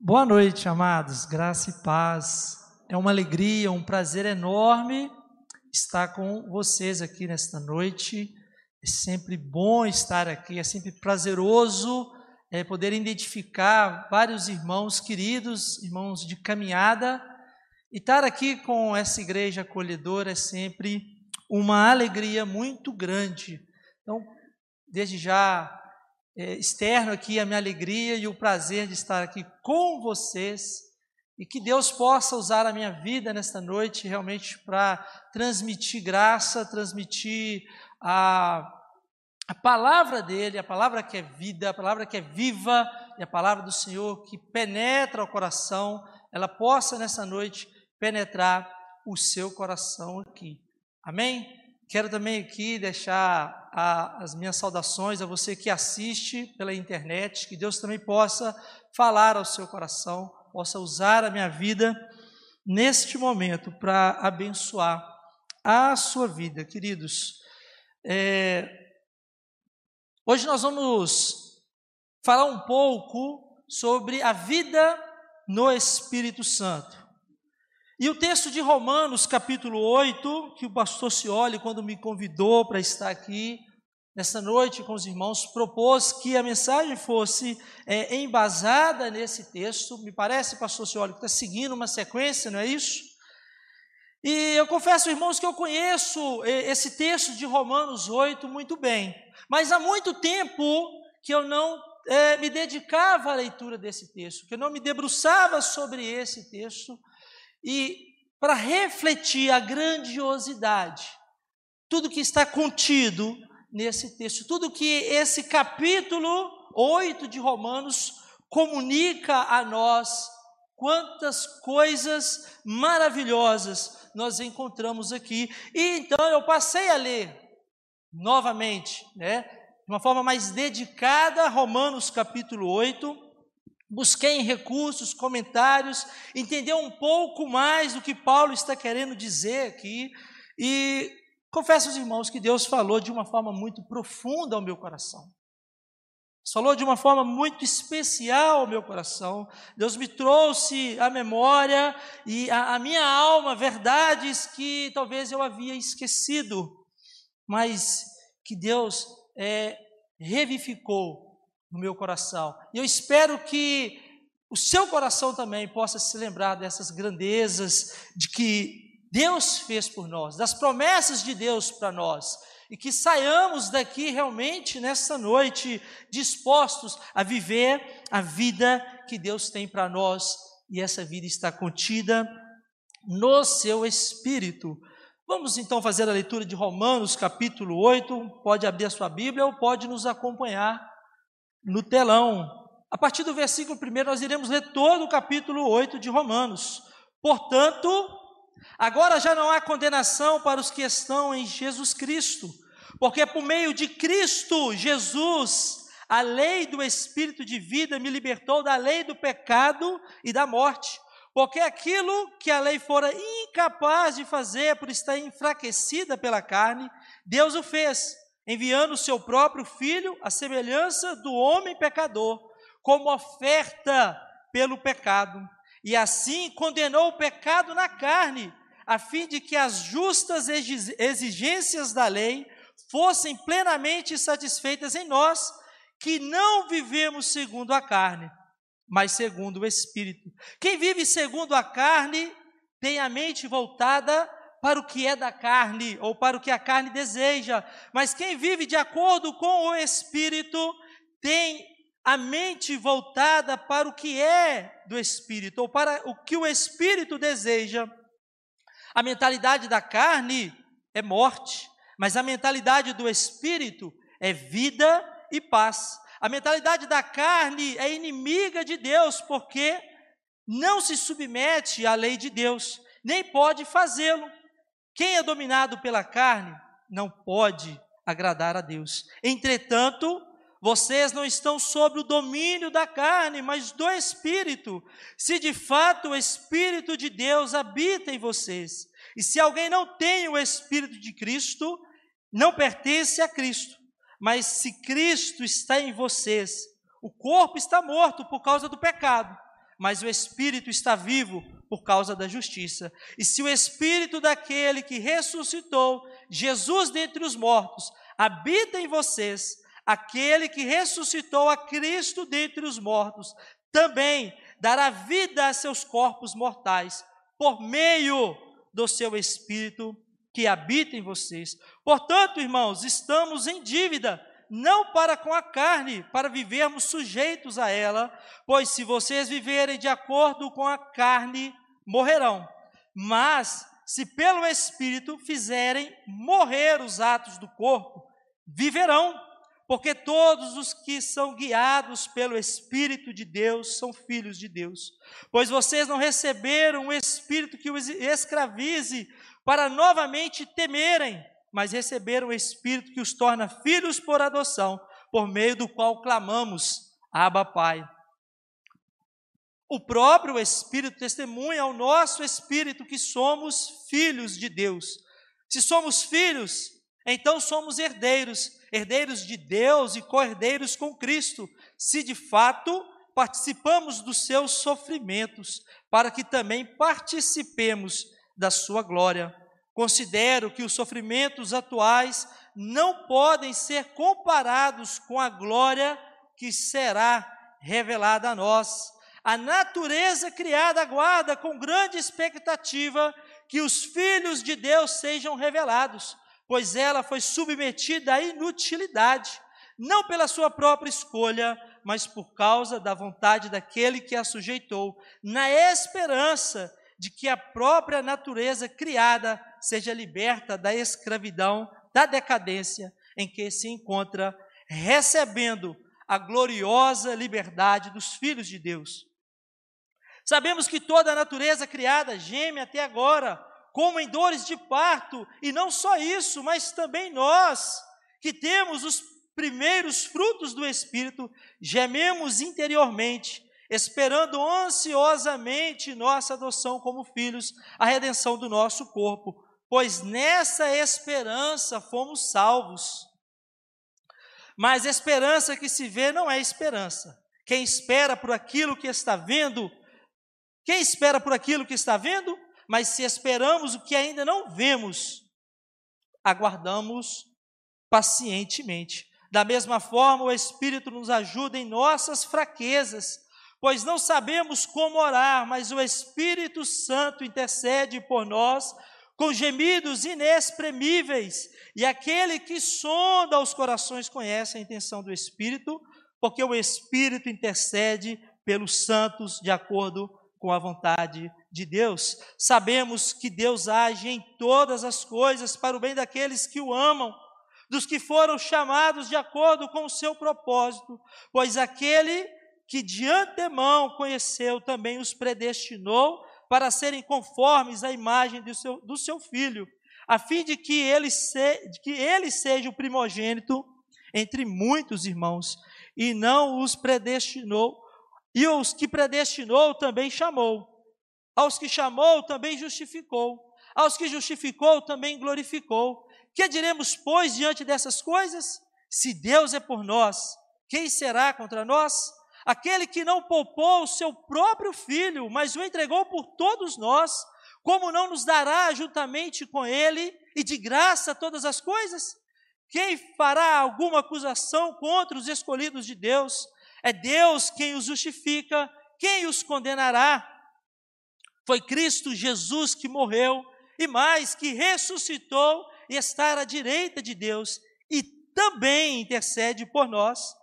Boa noite, amados. Graça e paz. É uma alegria, um prazer enorme estar com vocês aqui nesta noite. É sempre bom estar aqui, é sempre prazeroso é, poder identificar vários irmãos queridos, irmãos de caminhada. E estar aqui com essa igreja acolhedora é sempre uma alegria muito grande. Então, desde já, é, externo aqui a minha alegria e o prazer de estar aqui com vocês e que Deus possa usar a minha vida nesta noite realmente para transmitir graça, transmitir a, a palavra dele, a palavra que é vida, a palavra que é viva e a palavra do Senhor que penetra o coração, ela possa nessa noite penetrar o seu coração aqui. Amém? Quero também aqui deixar a, as minhas saudações a você que assiste pela internet, que Deus também possa falar ao seu coração, possa usar a minha vida neste momento para abençoar a sua vida, queridos. É, hoje nós vamos falar um pouco sobre a vida no Espírito Santo. E o texto de Romanos, capítulo 8, que o pastor Cioli, quando me convidou para estar aqui nessa noite com os irmãos, propôs que a mensagem fosse é, embasada nesse texto. Me parece, pastor Cioli, que está seguindo uma sequência, não é isso? E eu confesso, irmãos, que eu conheço é, esse texto de Romanos 8 muito bem, mas há muito tempo que eu não é, me dedicava à leitura desse texto, que eu não me debruçava sobre esse texto e para refletir a grandiosidade, tudo que está contido nesse texto, tudo que esse capítulo 8 de Romanos comunica a nós, quantas coisas maravilhosas nós encontramos aqui. E então eu passei a ler novamente, né, de uma forma mais dedicada, Romanos capítulo 8, busquei em recursos, comentários, entender um pouco mais do que Paulo está querendo dizer aqui. E confesso aos irmãos que Deus falou de uma forma muito profunda ao meu coração. Falou de uma forma muito especial ao meu coração. Deus me trouxe à memória e à minha alma verdades que talvez eu havia esquecido, mas que Deus é, revificou no meu coração. E eu espero que o seu coração também possa se lembrar dessas grandezas de que Deus fez por nós, das promessas de Deus para nós, e que saiamos daqui realmente nessa noite dispostos a viver a vida que Deus tem para nós, e essa vida está contida no seu espírito. Vamos então fazer a leitura de Romanos capítulo 8. Pode abrir a sua Bíblia ou pode nos acompanhar no telão. A partir do versículo 1, nós iremos ler todo o capítulo 8 de Romanos. Portanto, agora já não há condenação para os que estão em Jesus Cristo, porque por meio de Cristo Jesus, a lei do Espírito de vida me libertou da lei do pecado e da morte. Porque aquilo que a lei fora incapaz de fazer por estar enfraquecida pela carne, Deus o fez enviando o seu próprio filho, à semelhança do homem pecador, como oferta pelo pecado, e assim condenou o pecado na carne, a fim de que as justas exigências da lei fossem plenamente satisfeitas em nós, que não vivemos segundo a carne, mas segundo o Espírito. Quem vive segundo a carne tem a mente voltada para o que é da carne ou para o que a carne deseja, mas quem vive de acordo com o Espírito tem a mente voltada para o que é do Espírito ou para o que o Espírito deseja. A mentalidade da carne é morte, mas a mentalidade do Espírito é vida e paz. A mentalidade da carne é inimiga de Deus porque não se submete à lei de Deus, nem pode fazê-lo. Quem é dominado pela carne não pode agradar a Deus. Entretanto, vocês não estão sob o domínio da carne, mas do Espírito. Se de fato o Espírito de Deus habita em vocês. E se alguém não tem o Espírito de Cristo, não pertence a Cristo. Mas se Cristo está em vocês, o corpo está morto por causa do pecado, mas o espírito está vivo por causa da justiça. E se o espírito daquele que ressuscitou Jesus dentre os mortos habita em vocês, aquele que ressuscitou a Cristo dentre os mortos também dará vida a seus corpos mortais por meio do seu espírito que habita em vocês. Portanto, irmãos, estamos em dívida não para com a carne, para vivermos sujeitos a ela, pois se vocês viverem de acordo com a carne, morrerão. Mas se pelo Espírito fizerem morrer os atos do corpo, viverão. Porque todos os que são guiados pelo Espírito de Deus são filhos de Deus. Pois vocês não receberam o Espírito que os escravize para novamente temerem, mas receberam o Espírito que os torna filhos por adoção, por meio do qual clamamos, Abba Pai. O próprio Espírito testemunha ao nosso Espírito que somos filhos de Deus. Se somos filhos, então somos herdeiros, herdeiros de Deus e co-herdeiros com Cristo, se de fato participamos dos seus sofrimentos, para que também participemos da sua glória. Considero que os sofrimentos atuais não podem ser comparados com a glória que será revelada a nós. A natureza criada aguarda com grande expectativa que os filhos de Deus sejam revelados, pois ela foi submetida à inutilidade, não pela sua própria escolha, mas por causa da vontade daquele que a sujeitou, na esperança de que a própria natureza criada seja liberta da escravidão, da decadência em que se encontra, recebendo a gloriosa liberdade dos filhos de Deus. Sabemos que toda a natureza criada geme até agora, como em dores de parto, e não só isso, mas também nós, que temos os primeiros frutos do Espírito, gememos interiormente, esperando ansiosamente nossa adoção como filhos, a redenção do nosso corpo, pois nessa esperança fomos salvos. Mas esperança que se vê não é esperança. Quem espera por aquilo que está vendo, quem espera por aquilo que está vendo? Mas se esperamos o que ainda não vemos, aguardamos pacientemente. Da mesma forma, o Espírito nos ajuda em nossas fraquezas, pois não sabemos como orar, mas o Espírito Santo intercede por nós com gemidos inexprimíveis, e aquele que sonda os corações conhece a intenção do Espírito, porque o Espírito intercede pelos santos de acordo com a vontade de Deus. Sabemos que Deus age em todas as coisas para o bem daqueles que o amam, dos que foram chamados de acordo com o seu propósito, pois aquele que de antemão conheceu, também os predestinou para serem conformes à imagem do seu, do seu filho, a fim de que ele, se, de que ele seja o primogênito entre muitos irmãos, e não os predestinou, e os que predestinou também chamou, aos que chamou também justificou, aos que justificou também glorificou. Que diremos, pois, diante dessas coisas? Se Deus é por nós, quem será contra nós? Aquele que não poupou o seu próprio filho, mas o entregou por todos nós, como não nos dará juntamente com ele e de graça todas as coisas? Quem fará alguma acusação contra os escolhidos de Deus? É Deus quem os justifica, quem os condenará? Foi Cristo Jesus que morreu e mais que ressuscitou e está à direita de Deus e também intercede por nós.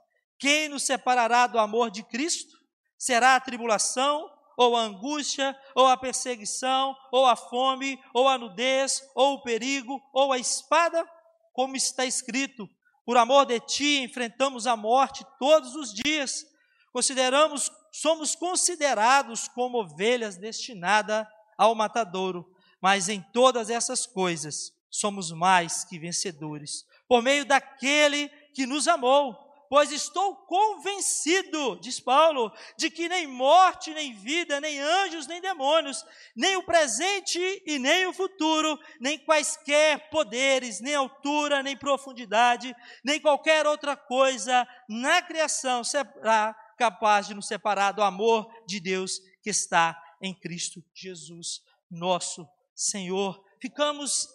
Quem nos separará do amor de Cristo? Será a tribulação, ou a angústia, ou a perseguição, ou a fome, ou a nudez, ou o perigo, ou a espada? Como está escrito: por amor de ti enfrentamos a morte todos os dias. Consideramos, somos considerados como ovelhas destinadas ao matadouro, mas em todas essas coisas somos mais que vencedores, por meio daquele que nos amou pois estou convencido, diz Paulo, de que nem morte, nem vida, nem anjos, nem demônios, nem o presente e nem o futuro, nem quaisquer poderes, nem altura, nem profundidade, nem qualquer outra coisa na criação será capaz de nos separar do amor de Deus que está em Cristo Jesus, nosso Senhor. Ficamos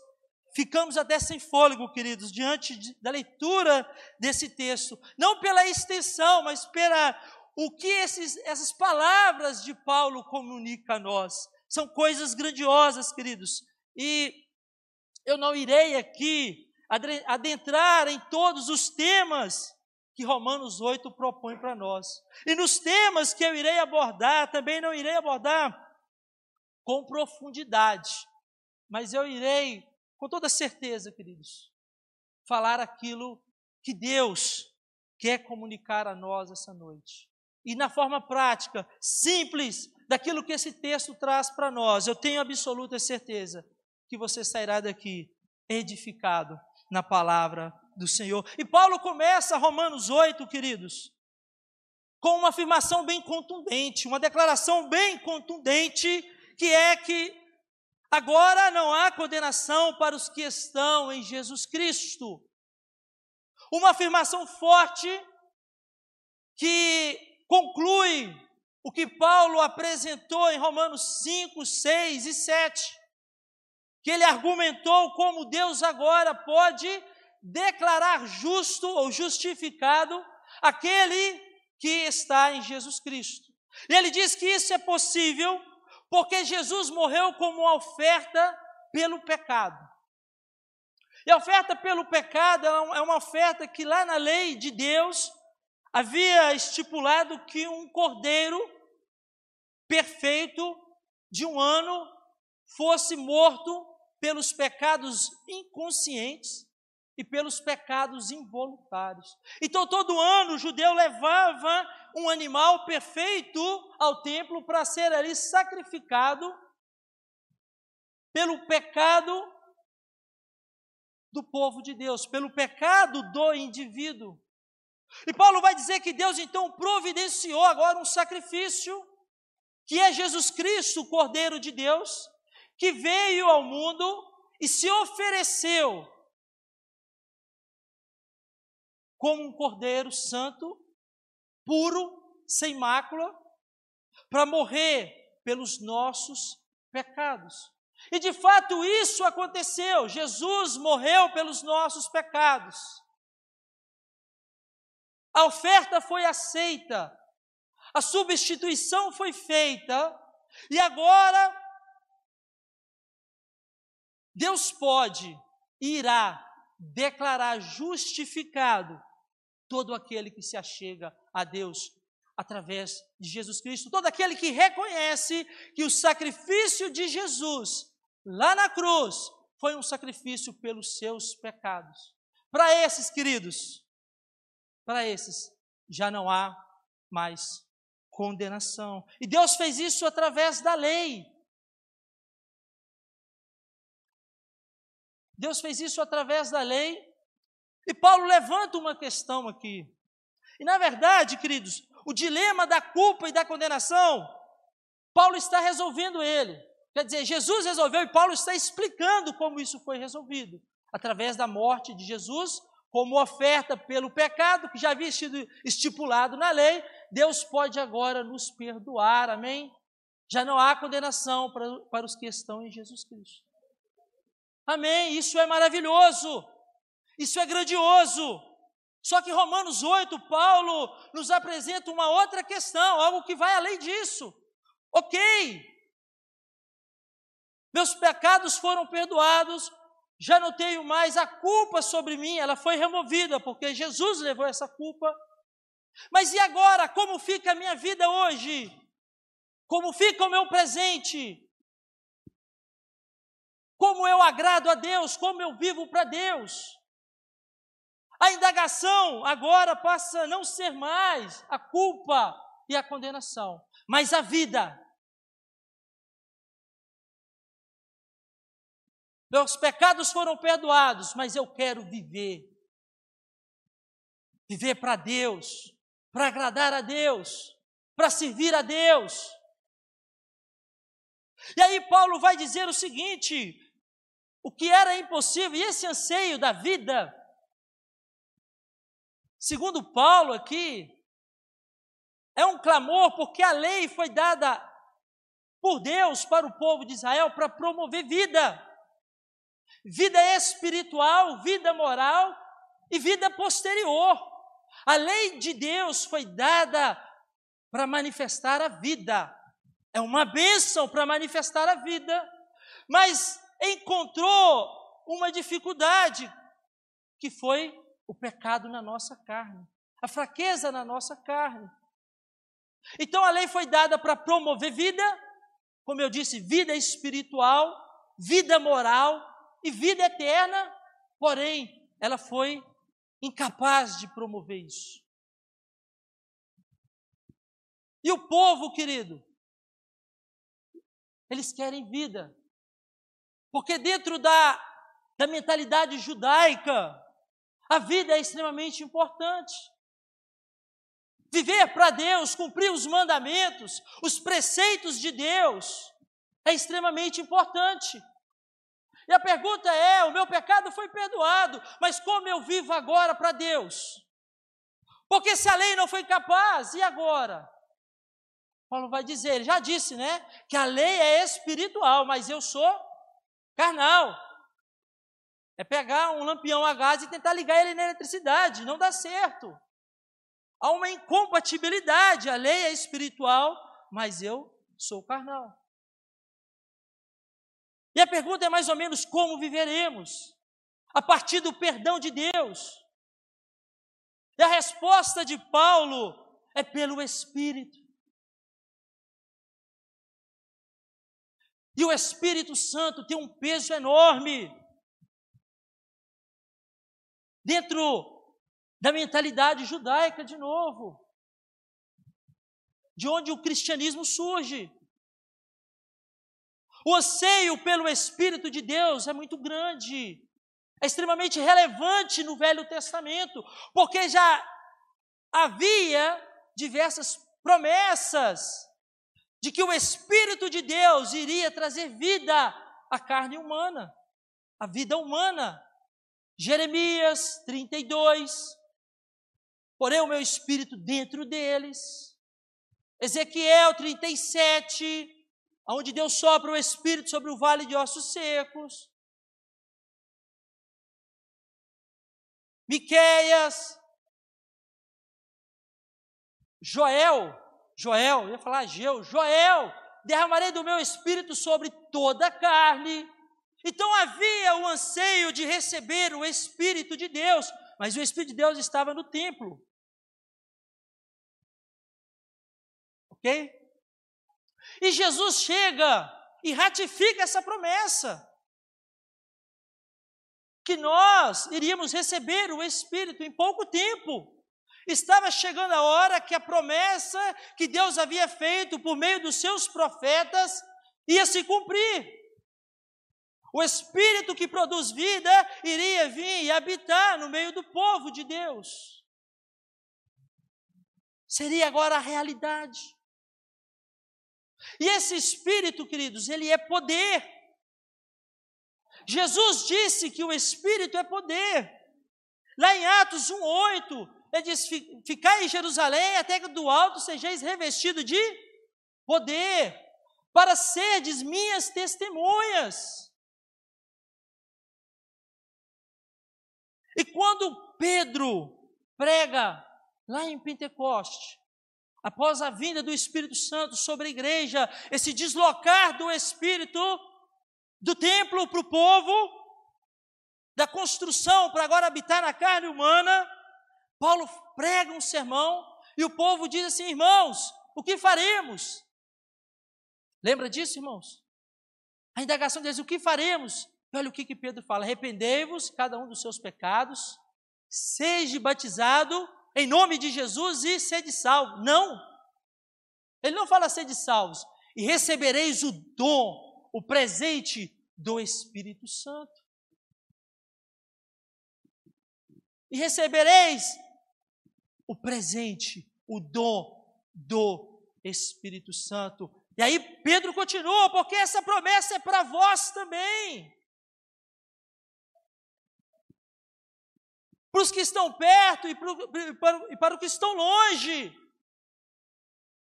ficamos até sem fôlego, queridos, diante de, da leitura desse texto, não pela extensão, mas pela o que esses, essas palavras de Paulo comunicam a nós. São coisas grandiosas, queridos. E eu não irei aqui adentrar em todos os temas que Romanos 8 propõe para nós. E nos temas que eu irei abordar, também não irei abordar com profundidade, mas eu irei, com toda certeza, queridos, falar aquilo que Deus quer comunicar a nós essa noite. E na forma prática, simples, daquilo que esse texto traz para nós, eu tenho absoluta certeza que você sairá daqui edificado na palavra do Senhor. E Paulo começa Romanos 8, queridos, com uma afirmação bem contundente, uma declaração bem contundente, que é que agora não há condenação para os que estão em Jesus Cristo. Uma afirmação forte que conclui o que Paulo apresentou em Romanos 5, 6 e 7 que ele argumentou como Deus agora pode declarar justo ou justificado aquele que está em Jesus Cristo. E ele diz que isso é possível porque Jesus morreu como uma oferta pelo pecado. E a oferta pelo pecado é uma oferta que lá na lei de Deus havia estipulado que um cordeiro perfeito de um ano fosse morto pelos pecados inconscientes e pelos pecados involuntários. Então, todo ano o judeu levava um animal perfeito ao templo para ser ali sacrificado pelo pecado do povo de Deus, pelo pecado do indivíduo. E Paulo vai dizer que Deus então providenciou agora um sacrifício, que é Jesus Cristo, o Cordeiro de Deus, que veio ao mundo e se ofereceu como um cordeiro santo, puro, sem mácula, para morrer pelos nossos pecados. E de fato isso aconteceu. Jesus morreu pelos nossos pecados. A oferta foi aceita, a substituição foi feita, e agora Deus pode e irá declarar justificado todo aquele que se achega a Deus através de Jesus Cristo, todo aquele que reconhece que o sacrifício de Jesus lá na cruz foi um sacrifício pelos seus pecados. Para esses, queridos, para esses já não há mais condenação. E Deus fez isso através da lei. Deus fez isso através da lei. E Paulo levanta uma questão aqui. E na verdade, queridos, o dilema da culpa e da condenação, Paulo está resolvendo ele. Quer dizer, Jesus resolveu e Paulo está explicando como isso foi resolvido. Através da morte de Jesus, como oferta pelo pecado que já havia sido estipulado na lei, Deus pode agora nos perdoar, amém? Já não há condenação para, para os que estão em Jesus Cristo. Amém. Isso é maravilhoso. Isso é grandioso. Só que Romanos 8, Paulo nos apresenta uma outra questão, algo que vai além disso. Ok, meus pecados foram perdoados, já não tenho mais a culpa sobre mim, ela foi removida, porque Jesus levou essa culpa. Mas e agora? Como fica a minha vida hoje? Como fica o meu presente? como eu agrado a Deus, como eu vivo para Deus. A indagação agora passa a não ser mais a culpa e a condenação, mas a vida. Meus pecados foram perdoados, mas eu quero viver. Viver para Deus, para agradar a Deus, para servir a Deus. E aí Paulo vai dizer o seguinte: o que era impossível, e esse anseio da vida, segundo Paulo aqui, É um clamor porque a lei foi dada por Deus para o povo de Israel para promover vida. Vida espiritual, vida moral e vida posterior. A lei de Deus foi dada para manifestar a vida. É uma bênção para manifestar a vida. Mas encontrou uma dificuldade, que foi o pecado na nossa carne, a fraqueza na nossa carne. Então a lei foi dada para promover vida, como eu disse, vida espiritual, vida moral e vida eterna, porém, ela foi incapaz de promover isso. E o povo, querido, eles querem vida. Porque dentro da, da mentalidade judaica, a vida é extremamente importante. Viver para Deus, cumprir os mandamentos, os preceitos de Deus, é extremamente importante. E a pergunta é: o meu pecado foi perdoado, mas como eu vivo agora para Deus? Porque se a lei não foi capaz, e agora? Paulo vai dizer, ele já disse, né? Que a lei é espiritual, mas eu sou carnal. É pegar um lampião a gás e tentar ligar ele na eletricidade, não dá certo. Há uma incompatibilidade, a lei é espiritual, mas eu sou carnal. E a pergunta é mais ou menos como viveremos? A partir do perdão de Deus. E a resposta de Paulo é pelo Espírito. E o Espírito Santo tem um peso enorme dentro da mentalidade judaica de novo, de onde o cristianismo surge. O anseio pelo Espírito de Deus é muito grande, é extremamente relevante no Velho Testamento, porque já havia diversas promessas de que o Espírito de Deus iria trazer vida à carne humana, à vida humana. Jeremias 32, porém o meu espírito dentro deles. Ezequiel 37, onde Deus sopra o Espírito sobre o vale de ossos secos. Miqueias, Joel, Joel, ia falar Geu, Joel, derramarei do meu espírito sobre toda a carne. Então havia o anseio de receber o Espírito de Deus, mas o Espírito de Deus estava no templo. Ok? E Jesus chega e ratifica essa promessa. Que nós iríamos receber o Espírito em pouco tempo. Estava chegando a hora que a promessa que Deus havia feito por meio dos seus profetas ia se cumprir. O Espírito que produz vida iria vir e habitar no meio do povo de Deus. Seria agora a realidade. E esse espírito, queridos, ele é poder. Jesus disse que o espírito é poder. Lá em Atos 1:8, ele diz: "Ficai em Jerusalém até que do alto sejais revestido de poder, para serdes minhas testemunhas." E quando Pedro prega lá em Pentecoste, após a vinda do Espírito Santo sobre a igreja, esse deslocar do Espírito do templo para o povo, da construção para agora habitar na carne humana, Paulo prega um sermão e o povo diz assim: irmãos, o que faremos? Lembra disso, irmãos? A indagação deles: o que faremos? Olha o que, que Pedro fala: arrependei-vos, cada um dos seus pecados, seja batizado em nome de Jesus e sede salvo. Não. Ele não fala sede salvos. E recebereis o dom, o presente do Espírito Santo. E recebereis o presente, o dom do Espírito Santo. E aí Pedro continua, porque essa promessa é para vós também. Para os que estão perto e para, e para os que estão longe.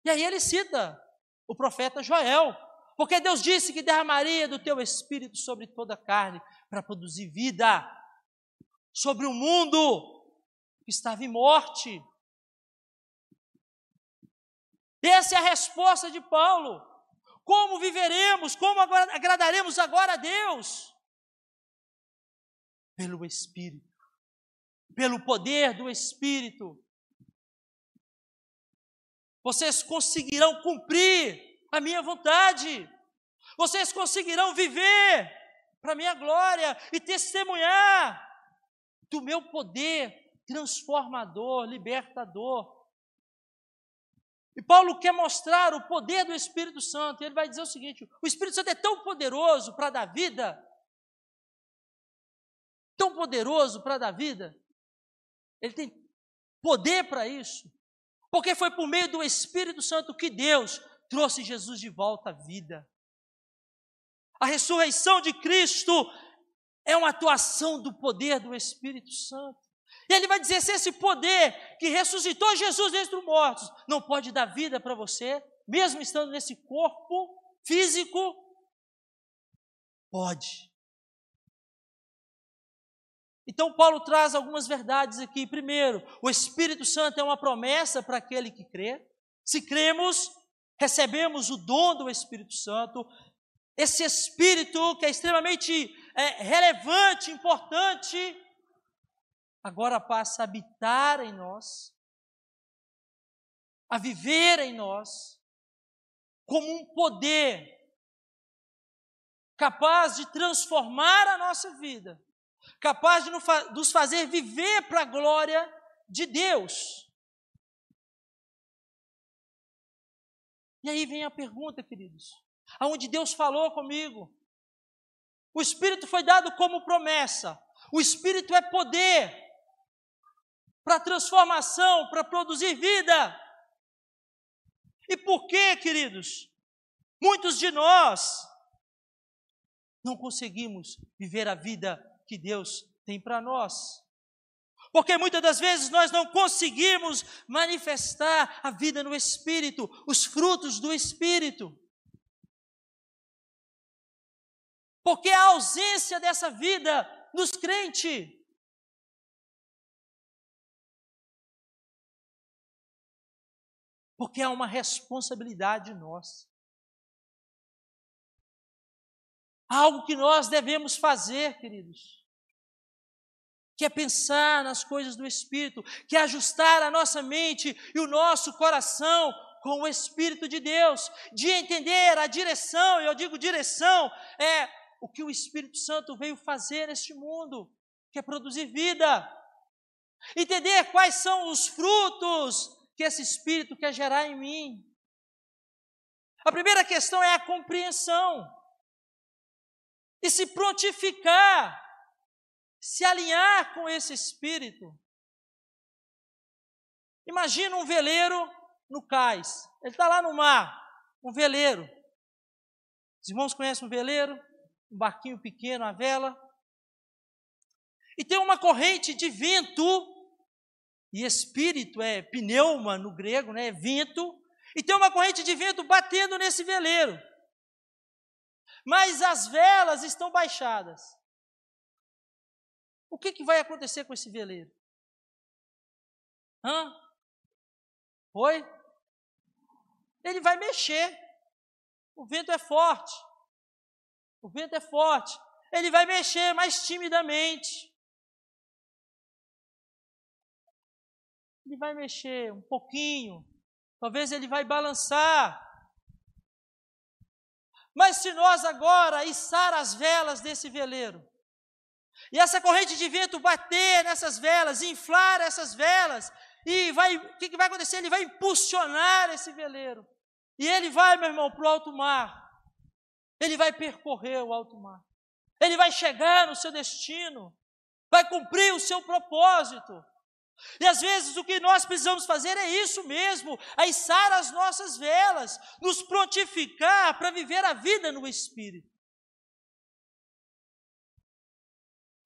E aí ele cita o profeta Joel, porque Deus disse que derramaria do teu espírito sobre toda a carne para produzir vida sobre o mundo que estava em morte. Essa é a resposta de Paulo. Como viveremos? Como agradaremos agora a Deus? Pelo Espírito, pelo poder do Espírito. Vocês conseguirão cumprir a minha vontade. Vocês conseguirão viver para a minha glória e testemunhar do meu poder transformador, libertador. E Paulo quer mostrar o poder do Espírito Santo. Ele vai dizer o seguinte: o Espírito Santo é tão poderoso para dar vida, tão poderoso para dar vida, ele tem poder para isso, porque foi por meio do Espírito Santo que Deus trouxe Jesus de volta à vida. A ressurreição de Cristo é uma atuação do poder do Espírito Santo. E ele vai dizer: se esse poder que ressuscitou Jesus dentre os mortos não pode dar vida para você, mesmo estando nesse corpo físico, pode. Então, Paulo traz algumas verdades aqui. Primeiro, o Espírito Santo é uma promessa para aquele que crê. Se cremos, recebemos o dom do Espírito Santo. Esse Espírito que é extremamente é, relevante, importante, agora passa a habitar em nós, a viver em nós, como um poder capaz de transformar a nossa vida, capaz de nos fazer viver para a glória de Deus. E aí vem a pergunta, queridos: aonde Deus falou comigo? O Espírito foi dado como promessa. O Espírito é poder para transformação, para produzir vida. E por que, queridos? Muitos de nós não conseguimos viver a vida que Deus tem para nós. Porque muitas das vezes nós não conseguimos manifestar a vida no Espírito, os frutos do Espírito. Porque a ausência dessa vida nos crentes porque é uma responsabilidade nossa. Algo que nós devemos fazer, queridos, que é pensar nas coisas do Espírito, que é ajustar a nossa mente e o nosso coração com o Espírito de Deus, de entender a direção, e eu digo direção, é o que o Espírito Santo veio fazer neste mundo, que é produzir vida. Entender quais são os frutos que esse Espírito quer gerar em mim. A primeira questão é a compreensão. E se prontificar, se alinhar com esse Espírito. Imagina um veleiro no cais. Ele está lá no mar, um veleiro. Os irmãos conhecem um veleiro? Um barquinho pequeno, a vela. E tem uma corrente de vento e espírito é pneuma no grego, né? É vento. E tem uma corrente de vento batendo nesse veleiro. Mas as velas estão baixadas. O que, que vai acontecer com esse veleiro? Hã? Oi? Ele vai mexer. O vento é forte. O vento é forte. Ele vai mexer mais timidamente. ele vai mexer um pouquinho, talvez ele vai balançar. Mas se nós agora içar as velas desse veleiro, e essa corrente de vento bater nessas velas, inflar essas velas, e vai, o que, que vai acontecer? Ele vai impulsionar esse veleiro. E ele vai, meu irmão, para o alto mar. Ele vai percorrer o alto mar. Ele vai chegar no seu destino. Vai cumprir o seu propósito. E às vezes o que nós precisamos fazer é isso mesmo, içar as nossas velas, nos prontificar para viver a vida no Espírito.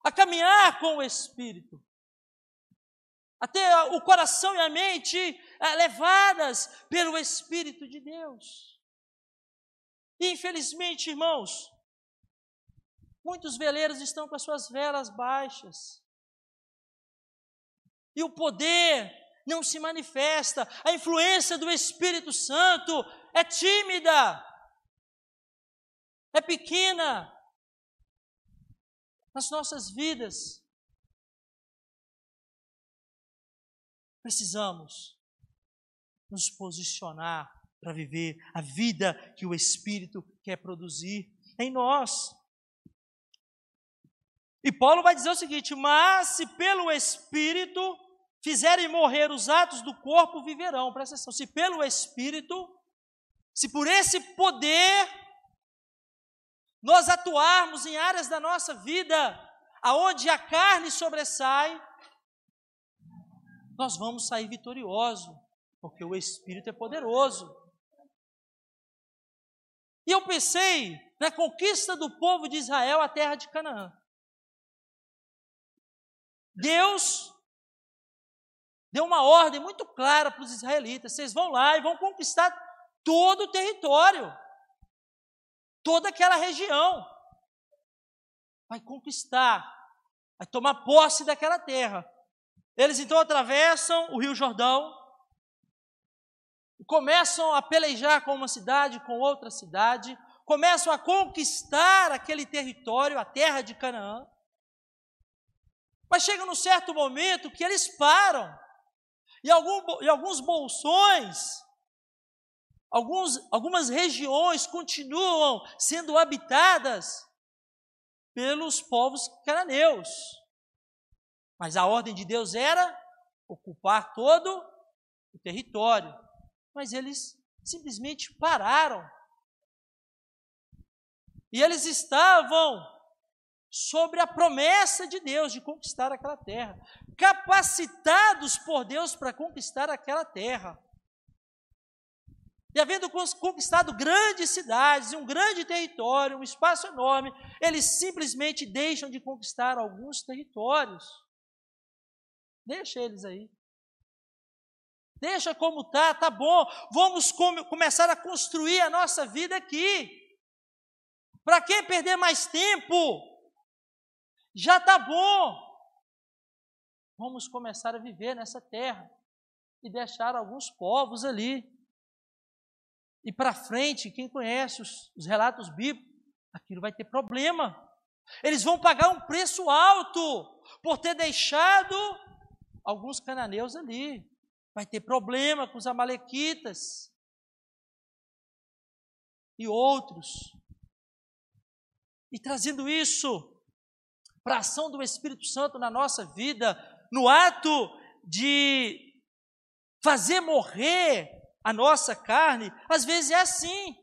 A caminhar com o Espírito. a ter o coração e a mente é, levadas pelo Espírito de Deus. Infelizmente, irmãos, muitos veleiros estão com as suas velas baixas. E o poder não se manifesta, a influência do Espírito Santo é tímida, é pequena nas nossas vidas. Precisamos nos posicionar para viver a vida que o Espírito quer produzir em nós. E Paulo vai dizer o seguinte: mas se pelo Espírito fizerem morrer os atos do corpo, viverão. Presta atenção: se pelo Espírito, se por esse poder nós atuarmos em áreas da nossa vida aonde a carne sobressai, nós vamos sair vitorioso, porque o Espírito é poderoso. E eu pensei na conquista do povo de Israel à terra de Canaã. Deus deu uma ordem muito clara para os israelitas: vocês vão lá e vão conquistar todo o território, toda aquela região. Vai conquistar, vai tomar posse daquela terra. Eles então atravessam o Rio Jordão, começam a pelejar com uma cidade, com outra cidade, começam a conquistar aquele território, a terra de Canaã. Mas chega num certo momento que eles param, e, e alguns bolsões, alguns, algumas regiões continuam sendo habitadas pelos povos cananeus. Mas a ordem de Deus era ocupar todo o território. Mas eles simplesmente pararam. E eles estavam sobre a promessa de Deus de conquistar aquela terra, capacitados por Deus para conquistar aquela terra. E havendo conquistado grandes cidades, um grande território, um espaço enorme, eles simplesmente deixam de conquistar alguns territórios. Deixa eles aí. Deixa como tá, tá bom. Vamos come, começar a construir a nossa vida aqui. Para que perder mais tempo? Já tá bom. Vamos começar a viver nessa terra e deixar alguns povos ali. E para frente, quem conhece os, os relatos bíblicos, aquilo vai ter problema. Eles vão pagar um preço alto por ter deixado alguns cananeus ali. Vai ter problema com os amalequitas e outros. E trazendo isso para a ação do Espírito Santo na nossa vida, no ato de fazer morrer a nossa carne, às vezes é assim.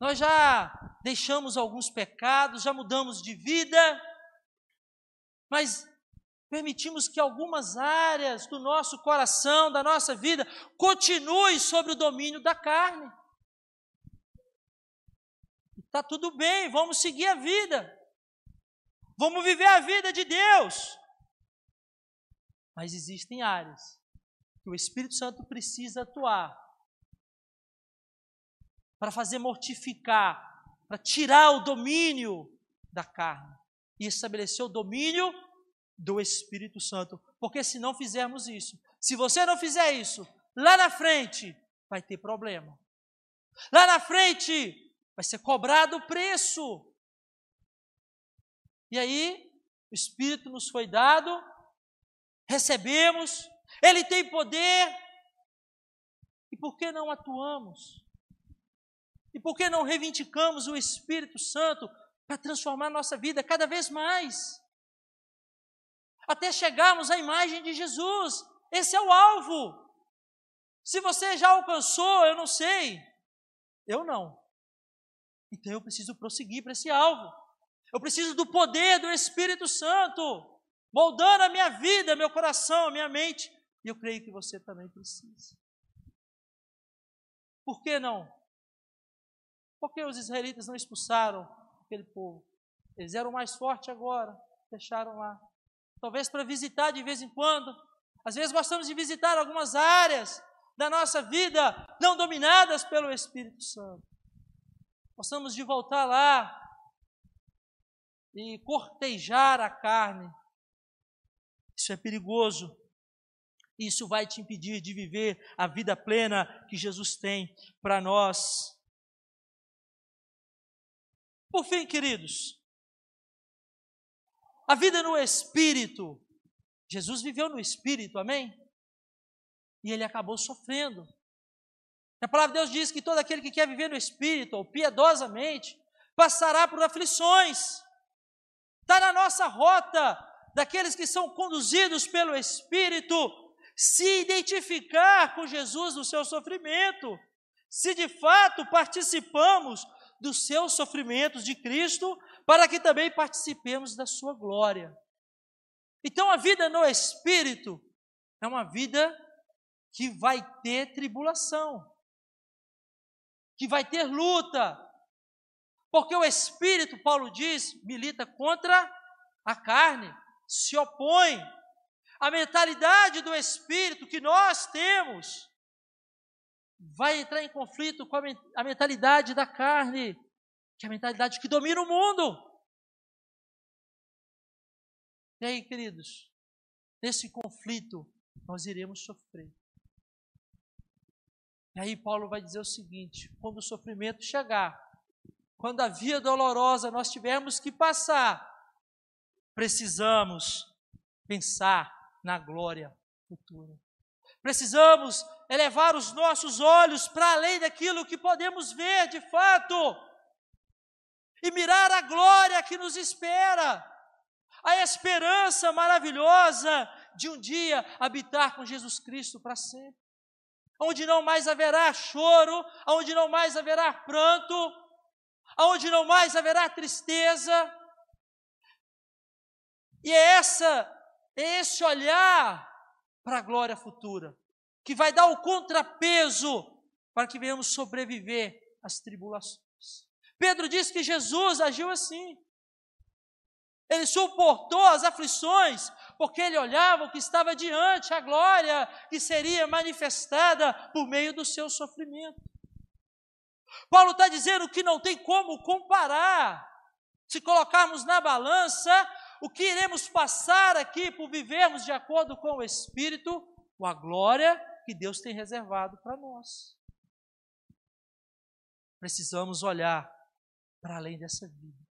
Nós já deixamos alguns pecados, já mudamos de vida, mas permitimos que algumas áreas do nosso coração, da nossa vida, continuem sobre o domínio da carne. Está tudo bem, vamos seguir a vida. Vamos viver a vida de Deus. Mas existem áreas que o Espírito Santo precisa atuar para fazer mortificar, para tirar o domínio da carne e estabelecer o domínio do Espírito Santo. Porque se não fizermos isso, se você não fizer isso, lá na frente vai ter problema. Lá na frente vai ser cobrado o preço. E aí, o Espírito nos foi dado, recebemos, ele tem poder. E por que não atuamos? E por que não reivindicamos o Espírito Santo para transformar nossa vida cada vez mais? até chegarmos à imagem de Jesus. Esse é o alvo. Se você já alcançou, eu não sei. Eu não. Então eu preciso prosseguir para esse alvo. Eu preciso do poder do Espírito Santo, moldando a minha vida, meu coração, a minha mente. E eu creio que você também precisa. Por que não? Porque os israelitas não expulsaram aquele povo. Eles eram mais fortes agora, deixaram lá talvez para visitar de vez em quando Às vezes gostamos de visitar algumas áreas da nossa vida não dominadas pelo Espírito Santo. Gostamos de voltar lá e cortejar a carne. Isso é perigoso. Isso vai te impedir de viver a vida plena que Jesus tem para nós. Por fim, queridos, a vida no Espírito. Jesus viveu no Espírito, amém? E ele acabou sofrendo. A palavra de Deus diz que todo aquele que quer viver no Espírito, ou piedosamente, passará por aflições. Está na nossa rota daqueles que são conduzidos pelo Espírito, se identificar com Jesus no seu sofrimento, se de fato participamos dos seus sofrimentos de Cristo, para que também participemos da sua glória. Então a vida no Espírito é uma vida que vai ter tribulação, que vai ter luta, porque o Espírito, Paulo diz, milita contra a carne, se opõe. A mentalidade do Espírito que nós temos vai entrar em conflito com a mentalidade da carne, que é a mentalidade que domina o mundo. E aí, queridos, nesse conflito nós iremos sofrer. E aí Paulo vai dizer o seguinte: quando o sofrimento chegar, quando a via dolorosa nós tivermos que passar, precisamos pensar na glória futura. Precisamos elevar os nossos olhos para além daquilo que podemos ver de fato e mirar a glória que nos espera, a esperança maravilhosa de um dia habitar com Jesus Cristo para sempre, onde não mais haverá choro, onde não mais haverá pranto, onde não mais haverá tristeza. E é essa, é esse olhar para a glória futura que vai dar o contrapeso para que venhamos sobreviver às tribulações. Pedro diz que Jesus agiu assim. Ele suportou as aflições, porque ele olhava o que estava diante, a glória que seria manifestada por meio do seu sofrimento. Paulo está dizendo que não tem como comparar. Se colocarmos na balança o que iremos passar aqui por vivermos de acordo com o Espírito, com a glória que Deus tem reservado para nós. Precisamos olhar para além dessa vida.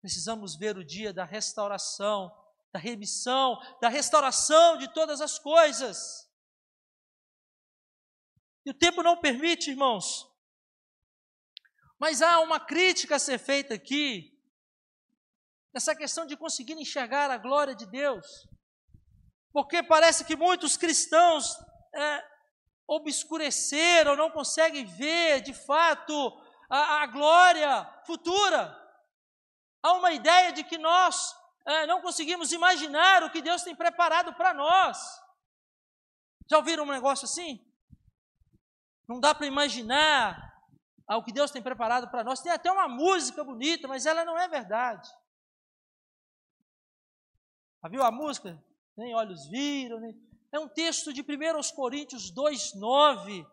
Precisamos ver o dia da restauração, da remissão, da restauração de todas as coisas. E o tempo não permite, irmãos, mas há uma crítica a ser feita aqui, nessa questão de conseguir enxergar a glória de Deus. Porque parece que muitos cristãos é, obscureceram, não conseguem ver de fato a, a glória futura. Há uma ideia de que nós é, não conseguimos imaginar o que Deus tem preparado para nós. Já ouviram um negócio assim? Não dá para imaginar ao que Deus tem preparado para nós. Tem até uma música bonita, mas ela não é verdade. Já viu a música? Nem olhos viram. Nem... É um texto de 1 Coríntios 2,9,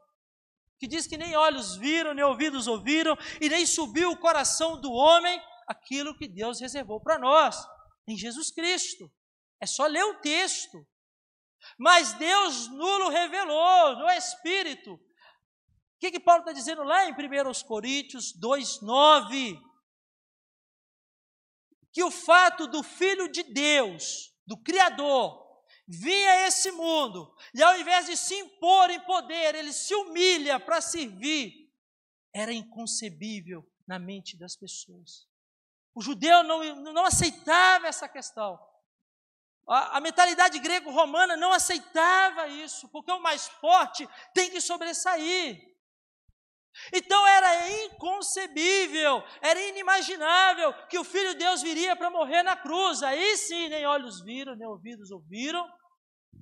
que diz que nem olhos viram, nem ouvidos ouviram, e nem subiu o coração do homem aquilo que Deus reservou para nós, em Jesus Cristo. É só ler o texto. Mas Deus nulo revelou no Espírito o que, que Paulo está dizendo lá em 1 Coríntios 2,9? Que o fato do Filho de Deus, do Criador, vir a esse mundo e ao invés de se impor em poder, ele se humilha para servir, era inconcebível na mente das pessoas. O judeu não, não aceitava essa questão. A, a mentalidade grego-romana não aceitava isso, porque o mais forte tem que sobressair. Então era inconcebível, era inimaginável que o Filho de Deus viria para morrer na cruz. Aí sim, nem olhos viram, nem ouvidos ouviram.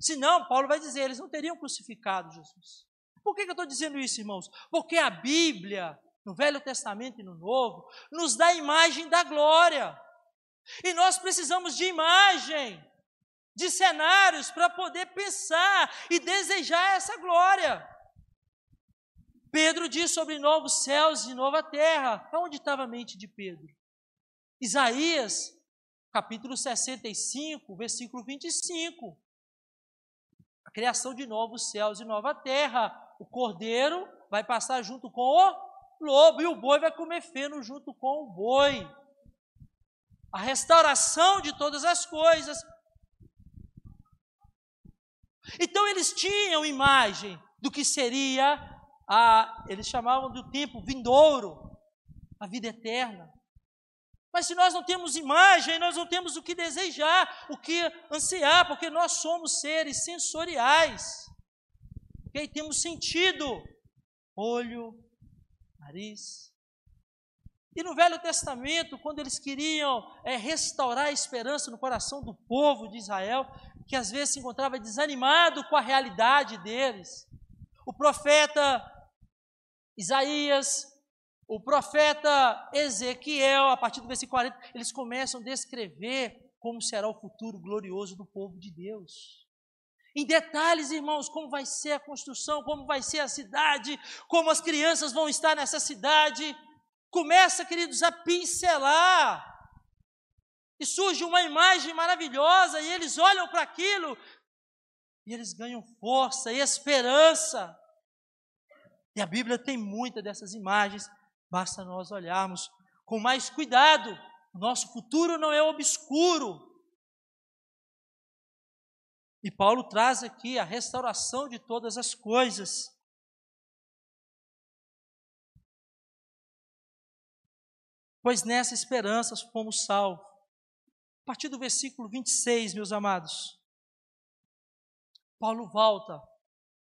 Senão, Paulo vai dizer, eles não teriam crucificado Jesus. Por que, que eu estou dizendo isso, irmãos? Porque a Bíblia, no Velho Testamento e no Novo, nos dá a imagem da glória. E nós precisamos de imagem. de cenários para poder pensar e desejar essa glória. Pedro diz sobre novos céus e nova terra. Onde estava a mente de Pedro? Isaías, capítulo 65, versículo 25. A criação de novos céus e nova terra. O cordeiro vai passar junto com o lobo e o boi vai comer feno junto com o boi. A restauração de todas as coisas. Então eles tinham imagem do que seria a, eles chamavam do tempo vindouro, a vida eterna. Mas se nós não temos imagem, nós não temos o que desejar, o que ansiar, porque nós somos seres sensoriais. Okay? Temos sentido, olho, nariz. E no Velho Testamento, quando eles queriam é, restaurar a esperança no coração do povo de Israel, que às vezes se encontrava desanimado com a realidade deles, o profeta Isaías, o profeta Ezequiel, a partir do versículo 40, eles começam a descrever como será o futuro glorioso do povo de Deus em detalhes, irmãos, como vai ser a construção, como vai ser a cidade, como as crianças vão estar nessa cidade. Começa, queridos, a pincelar. E surge uma imagem maravilhosa, e eles olham para aquilo, e eles ganham força e esperança. E a Bíblia tem muitas dessas imagens, basta nós olharmos com mais cuidado. Nosso futuro não é obscuro, e Paulo traz aqui a restauração de todas as coisas. Pois nessa esperança fomos salvos. A partir do versículo 26, meus amados, Paulo volta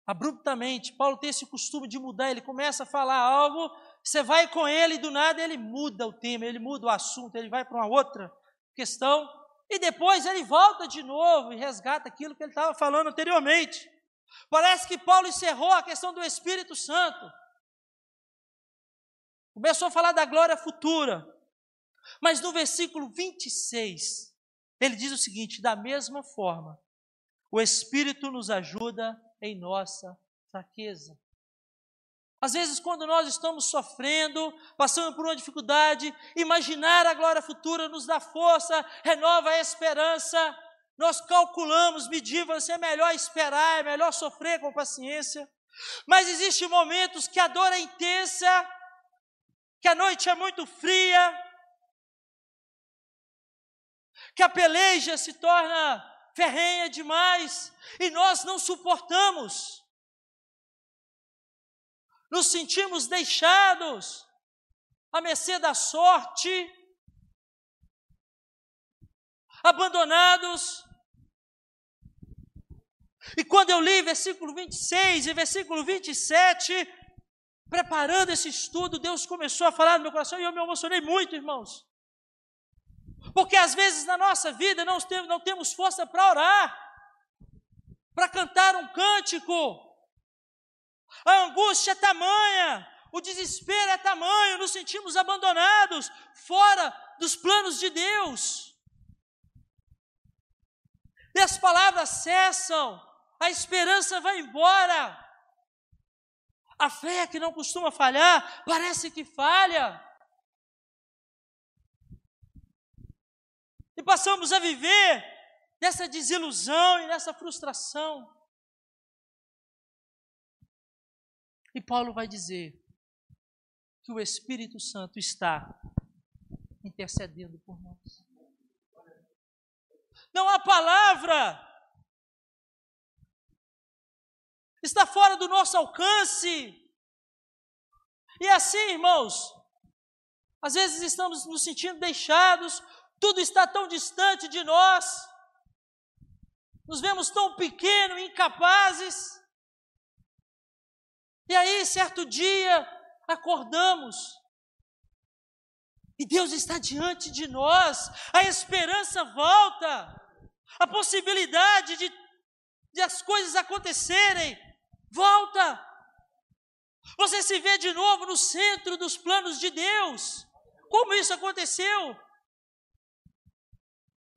abruptamente. Paulo tem esse costume de mudar, ele começa a falar algo, você vai com ele e do nada ele muda o tema, ele muda o assunto, ele vai para uma outra questão. E depois ele volta de novo e resgata aquilo que ele estava falando anteriormente. Parece que Paulo encerrou a questão do Espírito Santo. Começou a falar da glória futura. Mas no versículo 26, ele diz o seguinte: da mesma forma, o Espírito nos ajuda em nossa fraqueza. Às vezes, quando nós estamos sofrendo, passando por uma dificuldade, imaginar a glória futura nos dá força, renova a esperança. Nós calculamos, medimos, se é melhor esperar, é melhor sofrer com paciência. Mas existem momentos que a dor é intensa, que a noite é muito fria, que a peleja se torna ferrenha demais e nós não suportamos nos sentimos deixados à mercê da sorte, abandonados. E quando eu li versículo 26 e versículo 27, preparando esse estudo, Deus começou a falar no meu coração e eu me emocionei muito, irmãos. Porque às vezes na nossa vida não não temos força para orar, para cantar um cântico, a angústia é tamanha, o desespero é tamanho, nos sentimos abandonados, fora dos planos de Deus. E as palavras cessam, a esperança vai embora. A fé que não costuma falhar, parece que falha. E passamos a viver nessa desilusão e nessa frustração. E Paulo vai dizer que o Espírito Santo está intercedendo por nós. Não há palavra. Está fora do nosso alcance. E assim, irmãos, às vezes estamos nos sentindo deixados, tudo está tão distante de nós, nos vemos tão pequenos, incapazes. E aí, certo dia, acordamos. E Deus está diante de nós, a esperança volta, a possibilidade de, de as coisas acontecerem volta. Você se vê de novo no centro dos planos de Deus. Como isso aconteceu?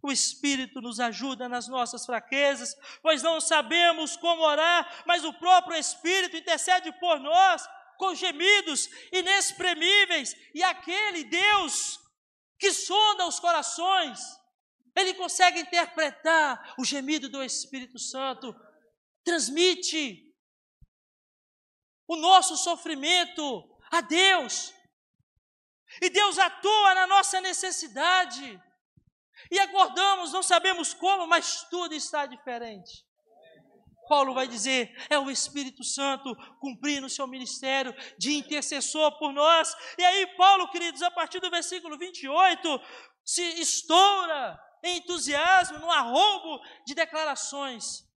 O Espírito nos ajuda nas nossas fraquezas, pois não sabemos como orar, mas o próprio Espírito intercede por nós com gemidos inexprimíveis. E aquele Deus que sonda os corações, ele consegue interpretar o gemido do Espírito Santo, transmite o nosso sofrimento a Deus. E Deus atua na nossa necessidade. E acordamos, não sabemos como, mas tudo está diferente. Paulo vai dizer: é o Espírito Santo cumprindo o seu ministério de intercessor por nós. E aí, Paulo, queridos, a partir do versículo 28, se estoura em entusiasmo, no arrobo de declarações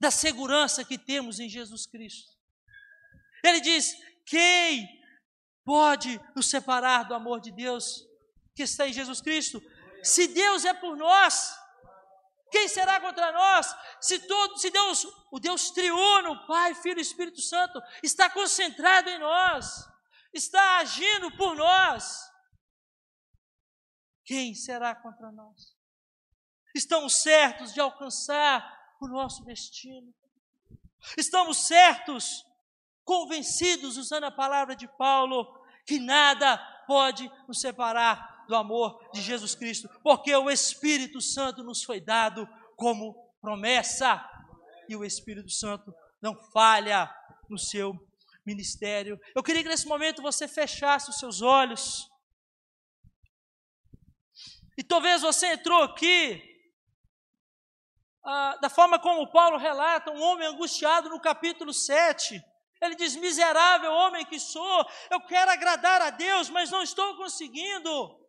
da segurança que temos em Jesus Cristo. Ele diz: quem pode nos separar do amor de Deus que está em Jesus Cristo? Se Deus é por nós, quem será contra nós? Se todo, se Deus, o Deus triuno, Pai, Filho e Espírito Santo, está concentrado em nós, está agindo por nós, quem será contra nós? Estamos certos de alcançar o nosso destino. Estamos certos, convencidos, usando a palavra de Paulo, que nada pode nos separar do amor de Jesus Cristo, porque o Espírito Santo nos foi dado como promessa, e o Espírito Santo não falha no seu ministério. Eu queria que nesse momento você fechasse os seus olhos. E talvez você entrou aqui ah, da forma como Paulo relata, um homem angustiado no capítulo 7. Ele diz: Miserável homem que sou, eu quero agradar a Deus, mas não estou conseguindo.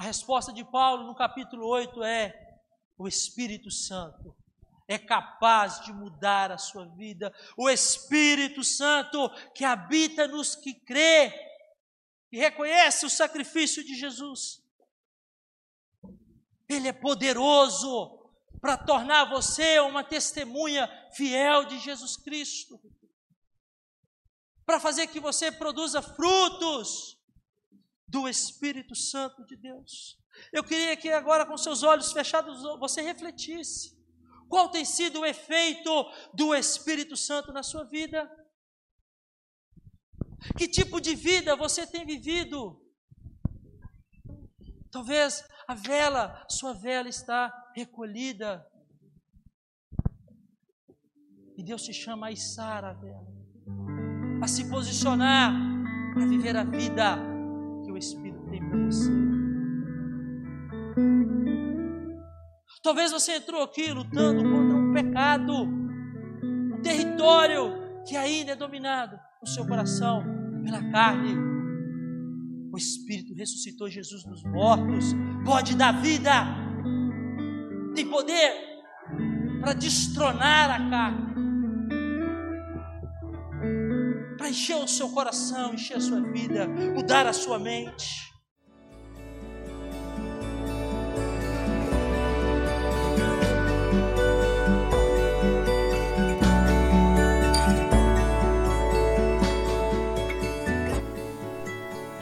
A resposta de Paulo no capítulo 8 é: o Espírito Santo é capaz de mudar a sua vida. O Espírito Santo que habita nos que crê e reconhece o sacrifício de Jesus. Ele é poderoso para tornar você uma testemunha fiel de Jesus Cristo. Para fazer que você produza frutos do Espírito Santo de Deus. Eu queria que agora, com seus olhos fechados, você refletisse. Qual tem sido o efeito do Espírito Santo na sua vida? Que tipo de vida você tem vivido? Talvez a vela, sua vela está recolhida. E Deus te chama a içar a vela, a se posicionar para viver a vida tem para você. Talvez você entrou aqui lutando contra um pecado, um território que ainda é dominado no seu coração pela carne. O Espírito ressuscitou Jesus dos mortos, pode dar vida, tem poder para destronar a carne. para encher o seu coração, encher a sua vida, mudar a sua mente.